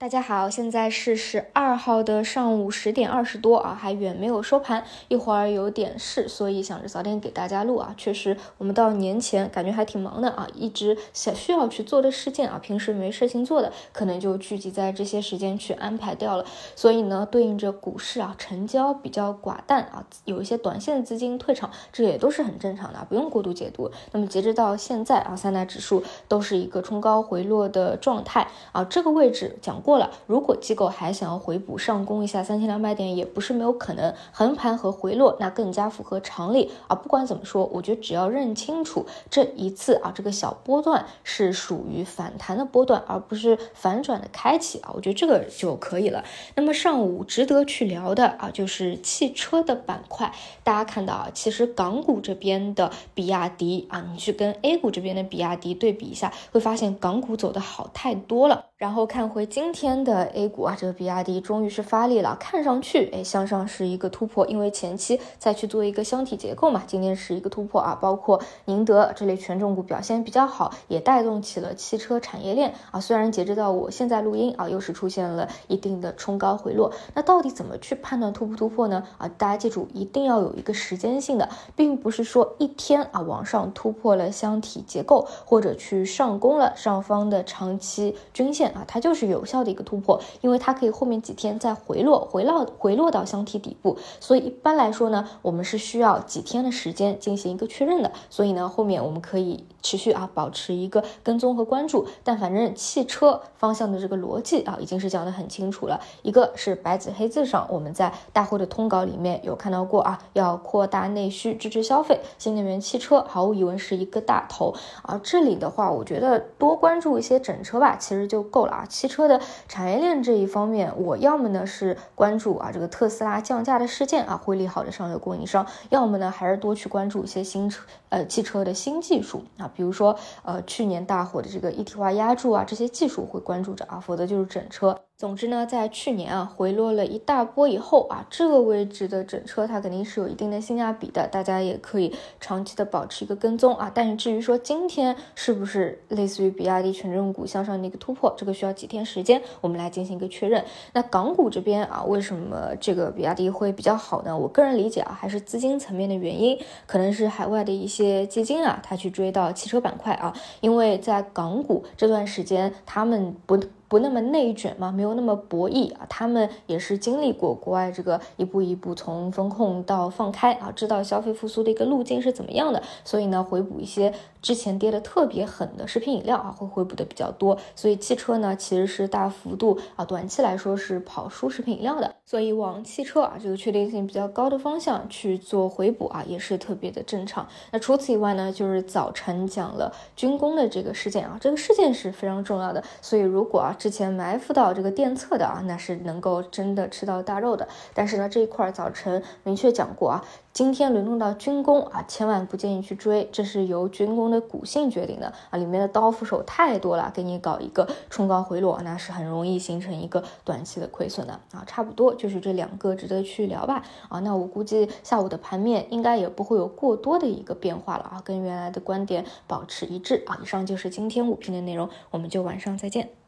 大家好，现在是十二号的上午十点二十多啊，还远没有收盘，一会儿有点事，所以想着早点给大家录啊。确实，我们到年前感觉还挺忙的啊，一直想需要去做的事件啊，平时没事情做的，可能就聚集在这些时间去安排掉了。所以呢，对应着股市啊，成交比较寡淡啊，有一些短线资金退场，这也都是很正常的，不用过度解读。那么截止到现在啊，三大指数都是一个冲高回落的状态啊，这个位置讲过。过了，如果机构还想要回补上攻一下三千两百点，也不是没有可能。横盘和回落，那更加符合常理啊。不管怎么说，我觉得只要认清楚这一次啊，这个小波段是属于反弹的波段，而不是反转的开启啊，我觉得这个就可以了。那么上午值得去聊的啊，就是汽车的板块。大家看到啊，其实港股这边的比亚迪啊，你去跟 A 股这边的比亚迪对比一下，会发现港股走的好太多了。然后看回今天天的 A 股啊，这个比亚迪终于是发力了，看上去哎向上是一个突破，因为前期再去做一个箱体结构嘛，今天是一个突破啊，包括宁德这类权重股表现比较好，也带动起了汽车产业链啊。虽然截止到我现在录音啊，又是出现了一定的冲高回落，那到底怎么去判断突不突破呢？啊，大家记住一定要有一个时间性的，并不是说一天啊往上突破了箱体结构，或者去上攻了上方的长期均线。啊，它就是有效的一个突破，因为它可以后面几天再回落，回落回落到箱体底部，所以一般来说呢，我们是需要几天的时间进行一个确认的，所以呢，后面我们可以持续啊保持一个跟踪和关注，但反正汽车方向的这个逻辑啊已经是讲得很清楚了，一个是白纸黑字上我们在大会的通稿里面有看到过啊，要扩大内需支持消费，新能源汽车毫无疑问是一个大头。啊，这里的话我觉得多关注一些整车吧，其实就够。了啊，汽车的产业链这一方面，我要么呢是关注啊这个特斯拉降价的事件啊，会利好的上游供应商，要么呢还是多去关注一些新车呃汽车的新技术啊，比如说呃去年大火的这个一体化压铸啊，这些技术会关注着啊，否则就是整车。总之呢，在去年啊回落了一大波以后啊，这个位置的整车它肯定是有一定的性价比的，大家也可以长期的保持一个跟踪啊。但是至于说今天是不是类似于比亚迪权重股向上的一个突破，这个需要几天时间，我们来进行一个确认。那港股这边啊，为什么这个比亚迪会比较好呢？我个人理解啊，还是资金层面的原因，可能是海外的一些基金啊，它去追到汽车板块啊，因为在港股这段时间他们不。不那么内卷嘛，没有那么博弈啊，他们也是经历过国外这个一步一步从风控到放开啊，知道消费复苏的一个路径是怎么样的，所以呢，回补一些之前跌的特别狠的食品饮料啊，会回补的比较多。所以汽车呢，其实是大幅度啊，短期来说是跑输食品饮料的，所以往汽车啊这个确定性比较高的方向去做回补啊，也是特别的正常。那除此以外呢，就是早晨讲了军工的这个事件啊，这个事件是非常重要的，所以如果啊。之前埋伏到这个电测的啊，那是能够真的吃到大肉的。但是呢，这一块早晨明确讲过啊。今天轮动到军工啊，千万不建议去追，这是由军工的股性决定的啊，里面的刀斧手太多了，给你搞一个冲高回落，那是很容易形成一个短期的亏损的啊。差不多就是这两个值得去聊吧啊，那我估计下午的盘面应该也不会有过多的一个变化了啊，跟原来的观点保持一致啊。以上就是今天五评的内容，我们就晚上再见。